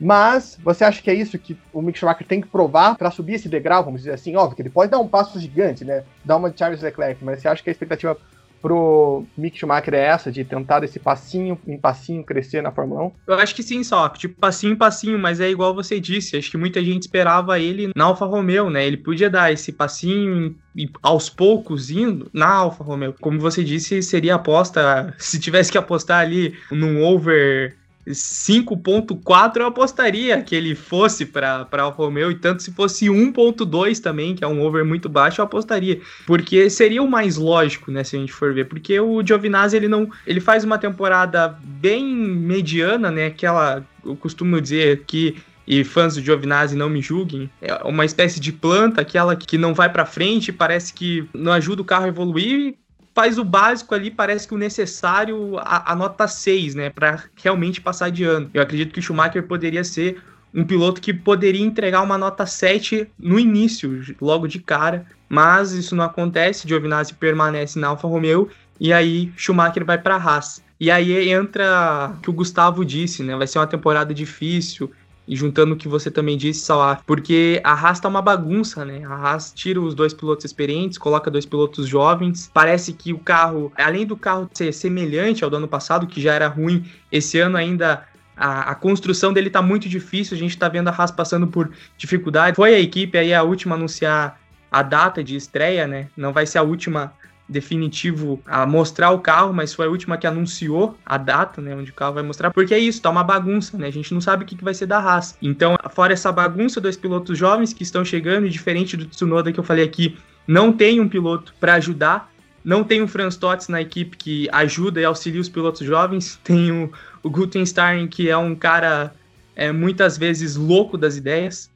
Mas você acha que é isso que o Mick Schumacher tem que provar para subir esse degrau, vamos dizer assim? Óbvio que ele pode dar um passo gigante, né? Dar uma de Charles Leclerc, mas você acha que a expectativa pro Mick Schumacher é essa, de tentar esse passinho em passinho crescer na Fórmula 1? Eu acho que sim, só, tipo, passinho em passinho, mas é igual você disse, acho que muita gente esperava ele na Alfa Romeo, né? Ele podia dar esse passinho e aos poucos indo na Alfa Romeo. Como você disse, seria aposta, <laughs> se tivesse que apostar ali num over 5.4 eu apostaria que ele fosse para Alfa Romeo e tanto se fosse 1.2 também, que é um over muito baixo, eu apostaria, porque seria o mais lógico, né, se a gente for ver, porque o Giovinazzi ele não, ele faz uma temporada bem mediana, né, aquela eu costumo dizer que e fãs do Giovinazzi não me julguem, é uma espécie de planta, aquela que não vai para frente, parece que não ajuda o carro a evoluir, faz o básico ali, parece que o necessário, a, a nota 6, né, para realmente passar de ano. Eu acredito que o Schumacher poderia ser um piloto que poderia entregar uma nota 7 no início, logo de cara, mas isso não acontece, Giovinazzi permanece na Alfa Romeo e aí Schumacher vai para a Haas. E aí entra o que o Gustavo disse, né? Vai ser uma temporada difícil. E juntando o que você também disse, Salah, porque a Haas tá uma bagunça, né? A Haas tira os dois pilotos experientes, coloca dois pilotos jovens. Parece que o carro, além do carro ser semelhante ao do ano passado, que já era ruim, esse ano ainda a, a, construção dele tá muito difícil, a gente tá vendo a Haas passando por dificuldade. Foi a equipe aí a última a anunciar a data de estreia, né? Não vai ser a última definitivo a mostrar o carro, mas foi a última que anunciou a data, né, onde o carro vai mostrar, porque é isso, tá uma bagunça, né? A gente não sabe o que, que vai ser da Haas. Então, fora essa bagunça dos pilotos jovens que estão chegando, diferente do Tsunoda que eu falei aqui, não tem um piloto para ajudar, não tem o Franz Totz na equipe que ajuda e auxilia os pilotos jovens, tem o, o Gutenstein, que é um cara é, muitas vezes louco das ideias,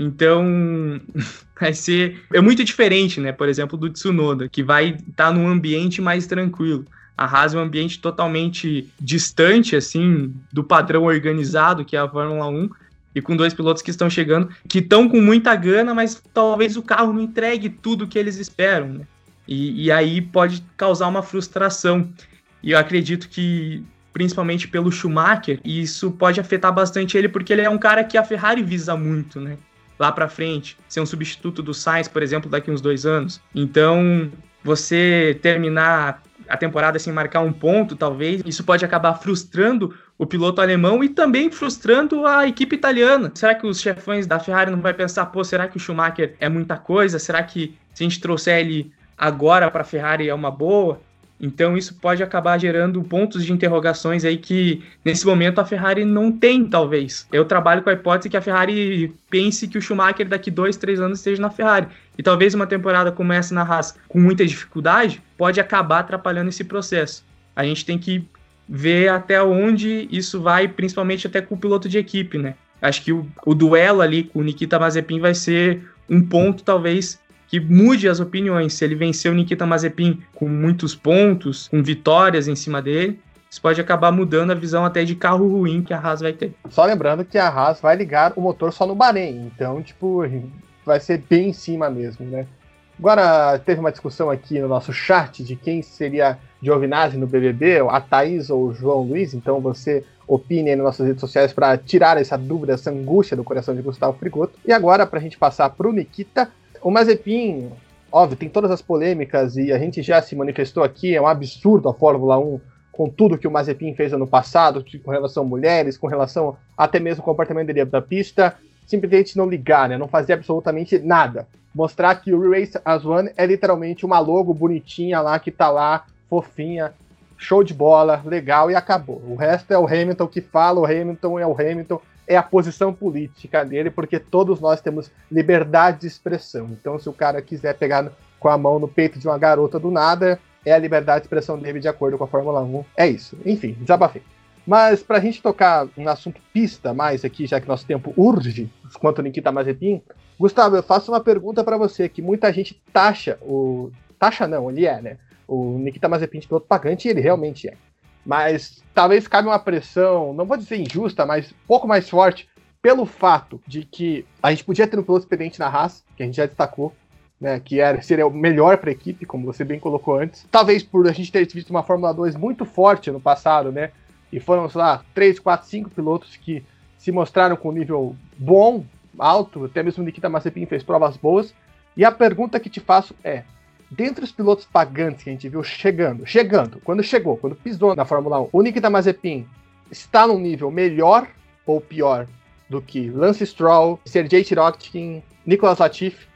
então, <laughs> vai ser. É muito diferente, né? Por exemplo, do Tsunoda, que vai estar tá num ambiente mais tranquilo. A Haas é um ambiente totalmente distante, assim, do padrão organizado que é a Fórmula 1. E com dois pilotos que estão chegando, que estão com muita gana, mas talvez o carro não entregue tudo que eles esperam, né? E, e aí pode causar uma frustração. E eu acredito que principalmente pelo Schumacher, isso pode afetar bastante ele, porque ele é um cara que a Ferrari visa muito, né? Lá para frente, ser um substituto do Sainz, por exemplo, daqui uns dois anos. Então, você terminar a temporada sem marcar um ponto, talvez, isso pode acabar frustrando o piloto alemão e também frustrando a equipe italiana. Será que os chefões da Ferrari não vai pensar, pô, será que o Schumacher é muita coisa? Será que se a gente trouxer ele agora para a Ferrari é uma boa? Então isso pode acabar gerando pontos de interrogações aí que nesse momento a Ferrari não tem, talvez. Eu trabalho com a hipótese que a Ferrari pense que o Schumacher daqui dois, três anos esteja na Ferrari. E talvez uma temporada como essa na Haas com muita dificuldade pode acabar atrapalhando esse processo. A gente tem que ver até onde isso vai, principalmente até com o piloto de equipe, né? Acho que o, o duelo ali com o Nikita Mazepin vai ser um ponto, talvez, que mude as opiniões. Se ele venceu Nikita Mazepin com muitos pontos, com vitórias em cima dele, isso pode acabar mudando a visão até de carro ruim que a Haas vai ter. Só lembrando que a Haas vai ligar o motor só no Bahrein, então, tipo, vai ser bem em cima mesmo, né? Agora, teve uma discussão aqui no nosso chat de quem seria Giovinazzi no BBB, a Thaís ou o João Luiz, então você opine aí nas nossas redes sociais para tirar essa dúvida, essa angústia do coração de Gustavo Frigoto. E agora, para a gente passar para o Nikita, o Mazepin, óbvio, tem todas as polêmicas e a gente já se manifestou aqui, é um absurdo a Fórmula 1 com tudo que o Mazepin fez ano passado, com relação a mulheres, com relação até mesmo ao comportamento dele da pista, simplesmente não ligar, né? Não fazer absolutamente nada. Mostrar que o Race as One é literalmente uma logo bonitinha lá que tá lá, fofinha, show de bola, legal e acabou. O resto é o Hamilton que fala, o Hamilton é o Hamilton, é a posição política dele, porque todos nós temos liberdade de expressão. Então, se o cara quiser pegar com a mão no peito de uma garota do nada, é a liberdade de expressão dele de acordo com a Fórmula 1. É isso. Enfim, desabafei. Mas para a gente tocar no assunto pista mais aqui, já que nosso tempo urge, quanto o Nikita Mazepin, Gustavo, eu faço uma pergunta para você, que muita gente taxa o... Taxa não, ele é, né? O Nikita Mazepin de piloto pagante, ele realmente é mas talvez cabe uma pressão, não vou dizer injusta, mas um pouco mais forte, pelo fato de que a gente podia ter um piloto experiente na Haas, que a gente já destacou, né, que era, seria o melhor para a equipe, como você bem colocou antes. Talvez por a gente ter visto uma Fórmula 2 muito forte no passado, né, e foram, sei lá, 3, 4, 5 pilotos que se mostraram com nível bom, alto, até mesmo Nikita Mazepin fez provas boas. E a pergunta que te faço é, dentre os pilotos pagantes que a gente viu chegando, chegando, quando chegou, quando pisou na Fórmula 1, o Nikita Mazepin está num nível melhor ou pior do que Lance Stroll, Sergei Tirotkin, Nicolas Latifi,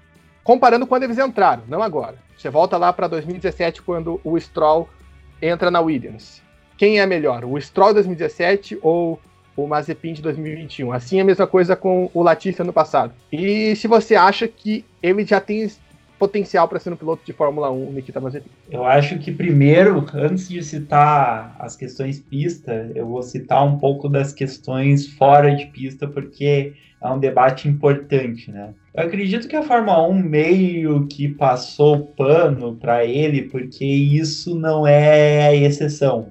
comparando quando eles entraram, não agora. Você volta lá para 2017, quando o Stroll entra na Williams. Quem é melhor, o Stroll de 2017 ou o Mazepin de 2021? Assim é a mesma coisa com o Latifi ano passado. E se você acha que ele já tem potencial para ser um piloto de Fórmula 1, Nikita Mazepin? Eu acho que primeiro, antes de citar as questões pista, eu vou citar um pouco das questões fora de pista, porque é um debate importante, né? Eu acredito que a Fórmula 1 meio que passou pano para ele, porque isso não é exceção.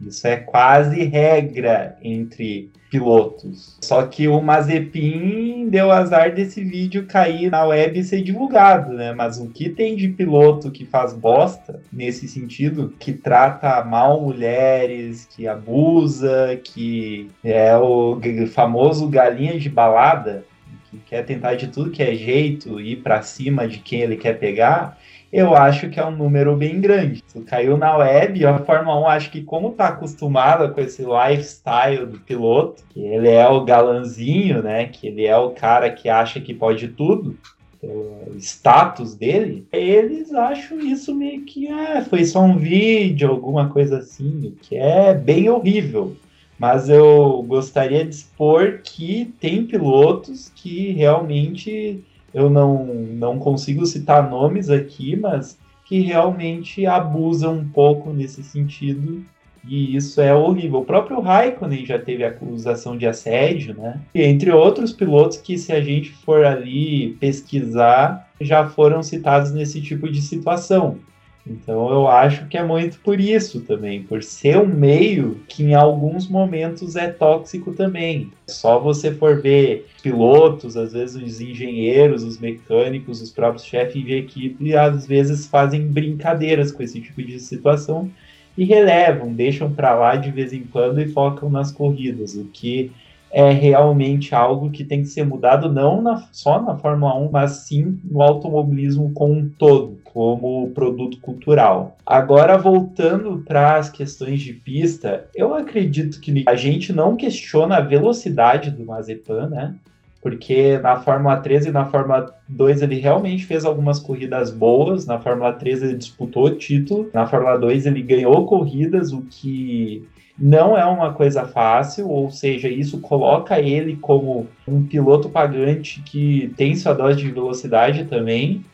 Isso é quase regra entre pilotos. Só que o Mazepin deu azar desse vídeo cair na web e ser divulgado, né? Mas o que tem de piloto que faz bosta nesse sentido, que trata mal mulheres, que abusa, que é o famoso galinha de balada, que quer tentar de tudo que é jeito ir para cima de quem ele quer pegar, eu acho que é um número bem grande. Isso caiu na web, a Fórmula 1 acho que como tá acostumada com esse lifestyle do piloto, que ele é o galanzinho, né, que ele é o cara que acha que pode tudo, o status dele, eles acham isso meio que ah, foi só um vídeo, alguma coisa assim, que é bem horrível. Mas eu gostaria de expor que tem pilotos que realmente eu não, não consigo citar nomes aqui, mas que realmente abusam um pouco nesse sentido. E isso é horrível. O próprio Raikkonen já teve acusação de assédio, né? E entre outros pilotos que, se a gente for ali pesquisar, já foram citados nesse tipo de situação. Então eu acho que é muito por isso também, por ser um meio que em alguns momentos é tóxico também. Só você for ver pilotos, às vezes os engenheiros, os mecânicos, os próprios chefes de equipe, às vezes fazem brincadeiras com esse tipo de situação e relevam, deixam para lá de vez em quando e focam nas corridas, o que é realmente algo que tem que ser mudado não na, só na Fórmula 1, mas sim no automobilismo como um todo, como produto cultural. Agora, voltando para as questões de pista, eu acredito que a gente não questiona a velocidade do Mazepan, né? Porque na Fórmula 13 e na Fórmula 2 ele realmente fez algumas corridas boas. Na Fórmula 13 ele disputou título. Na Fórmula 2 ele ganhou corridas, o que não é uma coisa fácil, ou seja, isso coloca ele como um piloto pagante que tem sua dose de velocidade também.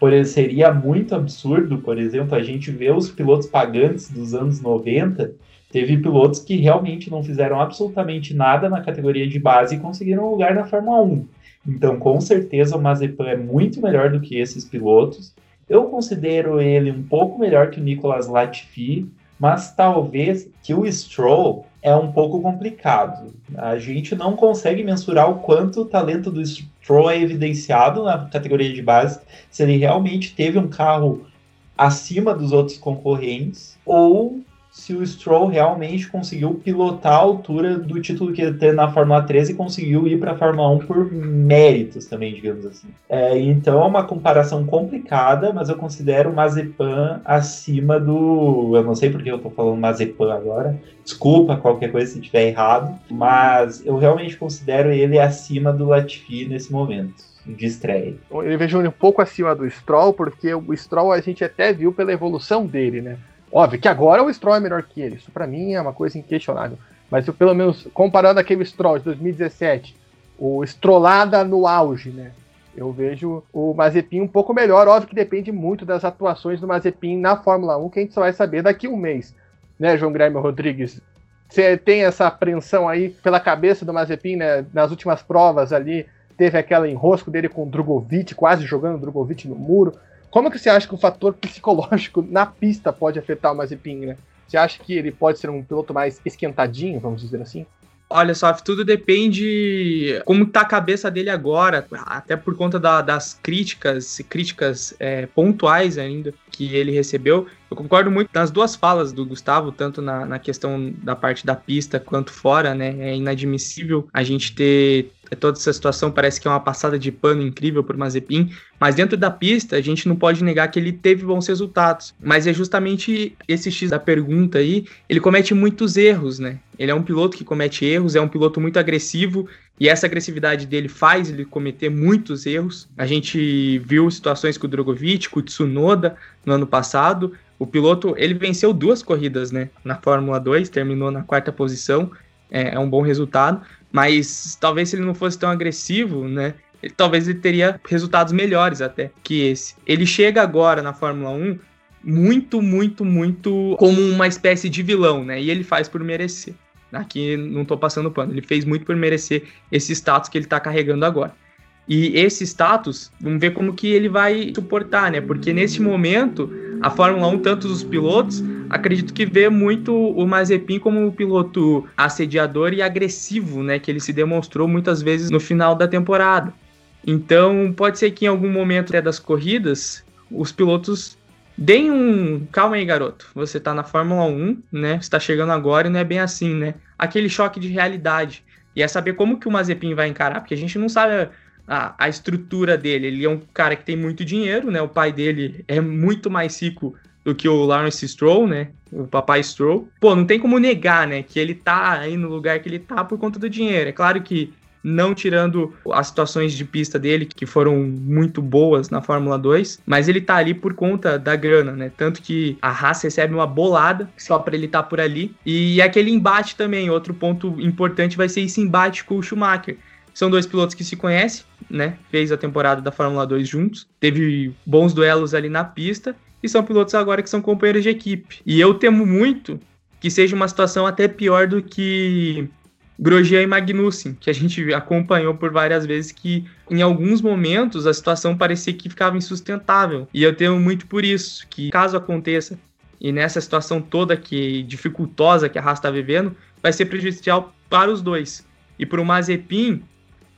Por seria muito absurdo, por exemplo, a gente ver os pilotos pagantes dos anos 90. Teve pilotos que realmente não fizeram absolutamente nada na categoria de base e conseguiram um lugar na Fórmula 1. Então, com certeza, o Mazepan é muito melhor do que esses pilotos. Eu considero ele um pouco melhor que o Nicolas Latifi, mas talvez que o Stroll é um pouco complicado. A gente não consegue mensurar o quanto o talento do Stroll é evidenciado na categoria de base, se ele realmente teve um carro acima dos outros concorrentes ou se o Stroll realmente conseguiu pilotar a altura do título que ele teve na Fórmula 13 e conseguiu ir para a Fórmula 1 por méritos também, digamos assim. É, então é uma comparação complicada, mas eu considero o Mazepan acima do. Eu não sei porque eu estou falando Mazepan agora, desculpa qualquer coisa se estiver errado, mas eu realmente considero ele acima do Latifi nesse momento de estreia. Eu vejo ele um pouco acima do Stroll, porque o Stroll a gente até viu pela evolução dele, né? Óbvio que agora o Stroll é melhor que ele. Isso para mim é uma coisa inquestionável. Mas eu, pelo menos, comparando aquele Stroll de 2017, o Strollada no auge, né? Eu vejo o Mazepin um pouco melhor. Óbvio que depende muito das atuações do Mazepin na Fórmula 1, que a gente só vai saber daqui a um mês. Né, João Grêmio Rodrigues? Você tem essa apreensão aí pela cabeça do Mazepin, né? Nas últimas provas ali, teve aquela enrosco dele com o Drogovic, quase jogando o Drogovic no muro. Como que você acha que o fator psicológico <laughs> na pista pode afetar o Mazepin, né? Você acha que ele pode ser um piloto mais esquentadinho, vamos dizer assim? Olha só, tudo depende como tá a cabeça dele agora, até por conta da, das críticas, críticas é, pontuais ainda que ele recebeu. Eu concordo muito nas duas falas do Gustavo, tanto na, na questão da parte da pista quanto fora, né? É inadmissível a gente ter toda essa situação, parece que é uma passada de pano incrível por Mazepin, mas dentro da pista a gente não pode negar que ele teve bons resultados. Mas é justamente esse X da pergunta aí, ele comete muitos erros, né? Ele é um piloto que comete erros, é um piloto muito agressivo, e essa agressividade dele faz ele cometer muitos erros. A gente viu situações com o Drogovic, com o Tsunoda no ano passado. O piloto, ele venceu duas corridas, né, na Fórmula 2, terminou na quarta posição. É, é um bom resultado, mas talvez se ele não fosse tão agressivo, né, ele, talvez ele teria resultados melhores até que esse. Ele chega agora na Fórmula 1 muito, muito, muito como uma espécie de vilão, né? E ele faz por merecer. Aqui não tô passando pano. Ele fez muito por merecer esse status que ele tá carregando agora. E esse status, vamos ver como que ele vai suportar, né? Porque nesse momento, a Fórmula 1, tanto os pilotos, acredito que vê muito o Mazepin como um piloto assediador e agressivo, né? Que ele se demonstrou muitas vezes no final da temporada. Então, pode ser que em algum momento das corridas, os pilotos Deem um. Calma aí, garoto. Você tá na Fórmula 1, né? Você tá chegando agora e não é bem assim, né? Aquele choque de realidade. E é saber como que o Mazepin vai encarar, porque a gente não sabe a, a estrutura dele. Ele é um cara que tem muito dinheiro, né? O pai dele é muito mais rico do que o Lawrence Stroll, né? O papai Stroll. Pô, não tem como negar, né? Que ele tá aí no lugar que ele tá por conta do dinheiro. É claro que não tirando as situações de pista dele, que foram muito boas na Fórmula 2, mas ele tá ali por conta da grana, né? Tanto que a Haas recebe uma bolada só para ele estar tá por ali. E aquele embate também, outro ponto importante vai ser esse embate com o Schumacher. São dois pilotos que se conhecem, né? Fez a temporada da Fórmula 2 juntos, teve bons duelos ali na pista e são pilotos agora que são companheiros de equipe. E eu temo muito que seja uma situação até pior do que Grosjean e Magnussen, que a gente acompanhou por várias vezes, que em alguns momentos a situação parecia que ficava insustentável. E eu temo muito por isso, que caso aconteça, e nessa situação toda que dificultosa que a Haas está vivendo, vai ser prejudicial para os dois. E para o Mazepin,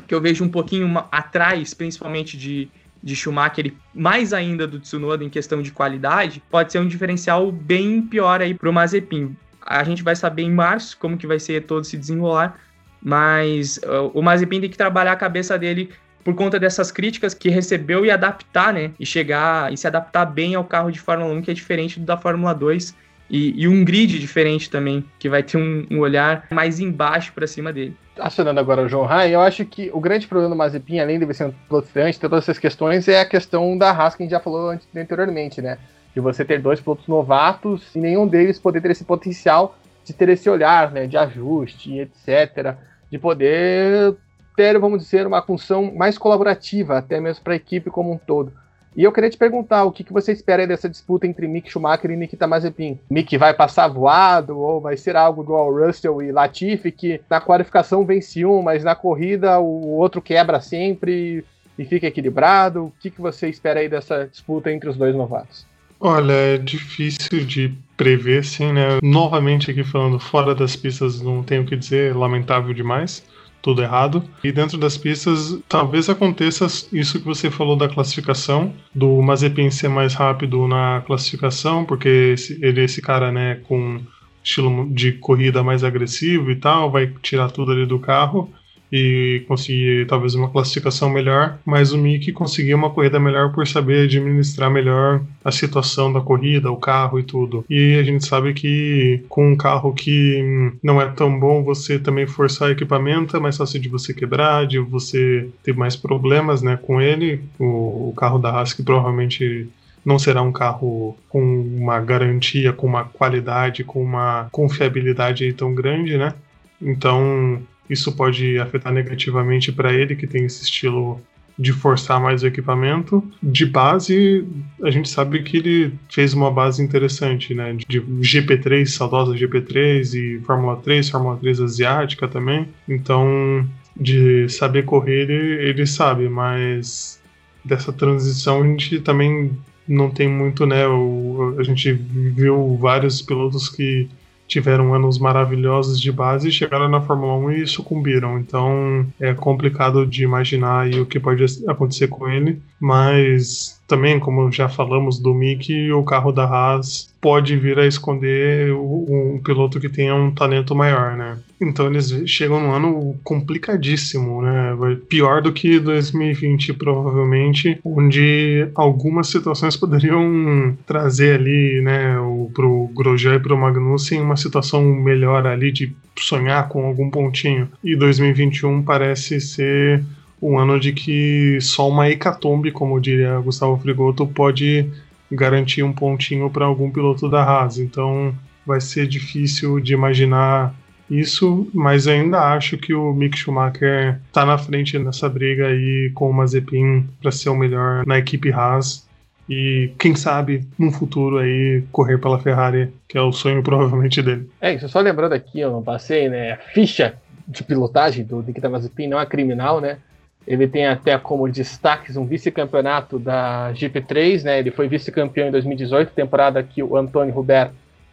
que eu vejo um pouquinho atrás, principalmente de, de Schumacher, mais ainda do Tsunoda em questão de qualidade, pode ser um diferencial bem pior aí para o Mazepin. A gente vai saber em março como que vai ser todo se desenrolar, mas uh, o Mazepin tem que trabalhar a cabeça dele por conta dessas críticas que recebeu e adaptar, né? E chegar e se adaptar bem ao carro de Fórmula 1, que é diferente da Fórmula 2. E, e um grid diferente também, que vai ter um, um olhar mais embaixo para cima dele. Acionando agora o João Rai, eu acho que o grande problema do Mazepin, além de ser um piloto ter todas essas questões, é a questão da Haas, que a gente já falou anteriormente, né? De você ter dois pilotos novatos e nenhum deles poder ter esse potencial de ter esse olhar, né, de ajuste, etc, de poder ter, vamos dizer, uma função mais colaborativa, até mesmo para a equipe como um todo. E eu queria te perguntar, o que, que você espera dessa disputa entre Mick Schumacher e Nikita Mazepin? Mick vai passar voado ou vai ser algo igual Russell e Latifi, que na qualificação vence um, mas na corrida o outro quebra sempre e fica equilibrado? O que, que você espera aí dessa disputa entre os dois novatos? Olha, é difícil de prever, sim, né? Novamente aqui falando fora das pistas, não tenho o que dizer, lamentável demais, tudo errado. E dentro das pistas, talvez aconteça isso que você falou da classificação, do Mazepin ser mais rápido na classificação, porque ele é esse cara, né, com estilo de corrida mais agressivo e tal, vai tirar tudo ali do carro e conseguir talvez uma classificação melhor, mas o Mick conseguiu uma corrida melhor por saber administrar melhor a situação da corrida, o carro e tudo. E a gente sabe que com um carro que não é tão bom, você também forçar equipamento é mais fácil de você quebrar, de você ter mais problemas né, com ele. O, o carro da Haas que provavelmente não será um carro com uma garantia, com uma qualidade, com uma confiabilidade tão grande, né? Então, isso pode afetar negativamente para ele, que tem esse estilo de forçar mais o equipamento. De base, a gente sabe que ele fez uma base interessante, né? De GP3, saudosa GP3 e Fórmula 3, Fórmula 3 asiática também. Então, de saber correr, ele, ele sabe, mas dessa transição a gente também não tem muito, né? O, a gente viu vários pilotos que tiveram anos maravilhosos de base, chegaram na Fórmula 1 e sucumbiram. Então é complicado de imaginar o que pode acontecer com ele, mas também, como já falamos do Mickey, o carro da Haas pode vir a esconder um piloto que tenha um talento maior, né? Então eles chegam num ano complicadíssimo, né? Pior do que 2020, provavelmente, onde algumas situações <laughs> poderiam trazer ali, né, o, pro Grosjean e pro Magnussen uma situação melhor ali de sonhar com algum pontinho. E 2021 parece ser um ano de que só uma hecatombe, como diria Gustavo Frigoto, pode garantir um pontinho para algum piloto da Haas. Então vai ser difícil de imaginar isso, mas ainda acho que o Mick Schumacher está na frente nessa briga aí com o Mazepin para ser o melhor na equipe Haas e quem sabe num futuro aí correr pela Ferrari, que é o sonho <laughs> provavelmente dele. É isso, só lembrando aqui, eu não passei, né, a ficha de pilotagem do Nikita Mazepin não é criminal, né? Ele tem até como destaques um vice-campeonato da GP3, né? Ele foi vice-campeão em 2018, temporada que o Antônio Hubert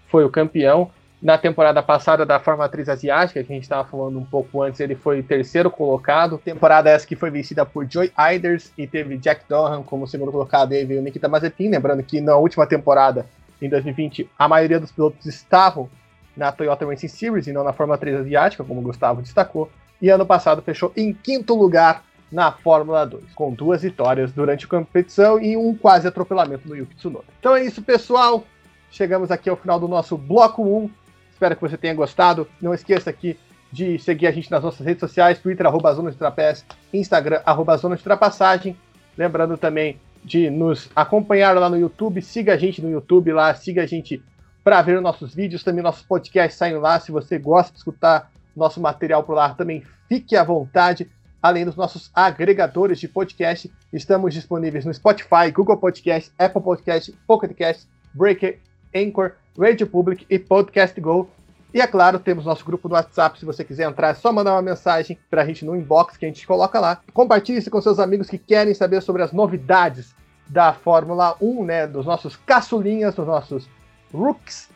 foi o campeão. Na temporada passada da Formatriz Asiática, que a gente estava falando um pouco antes, ele foi terceiro colocado. Temporada essa que foi vencida por Joy Iders e teve Jack Dohan como segundo colocado e veio Nikita Mazepin. Lembrando que na última temporada, em 2020, a maioria dos pilotos estavam na Toyota Racing Series e não na Formatriz Asiática, como o Gustavo destacou. E ano passado fechou em quinto lugar na Fórmula 2, com duas vitórias durante a competição e um quase atropelamento no Yuki Tsunoda. Então é isso, pessoal. Chegamos aqui ao final do nosso bloco 1. Espero que você tenha gostado. Não esqueça aqui de seguir a gente nas nossas redes sociais, Twitter, arroba Zona de Trapés, Instagram, arroba Zona de Ultrapassagem. Lembrando também de nos acompanhar lá no YouTube, siga a gente no YouTube lá, siga a gente para ver nossos vídeos, também nossos podcasts saem lá. Se você gosta de escutar nosso material por lá, também fique à vontade além dos nossos agregadores de podcast. Estamos disponíveis no Spotify, Google Podcast, Apple Podcast, Pocket Cast, Breaker, Anchor, Radio Public e Podcast Go. E é claro, temos nosso grupo no WhatsApp. Se você quiser entrar, é só mandar uma mensagem para a gente no inbox que a gente coloca lá. Compartilhe isso com seus amigos que querem saber sobre as novidades da Fórmula 1, né? Dos nossos caçulinhas, dos nossos rooks.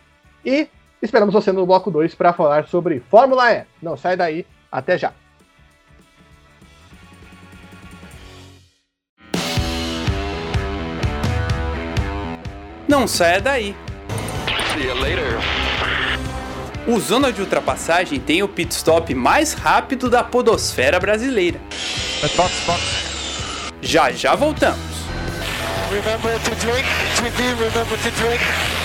E esperamos você no bloco 2 para falar sobre Fórmula E. Não sai daí, até já. Não saia daí. See you later. O Zona de Ultrapassagem tem o pit stop mais rápido da podosfera brasileira. Já já voltamos. Remember to drink, to be, remember to drink.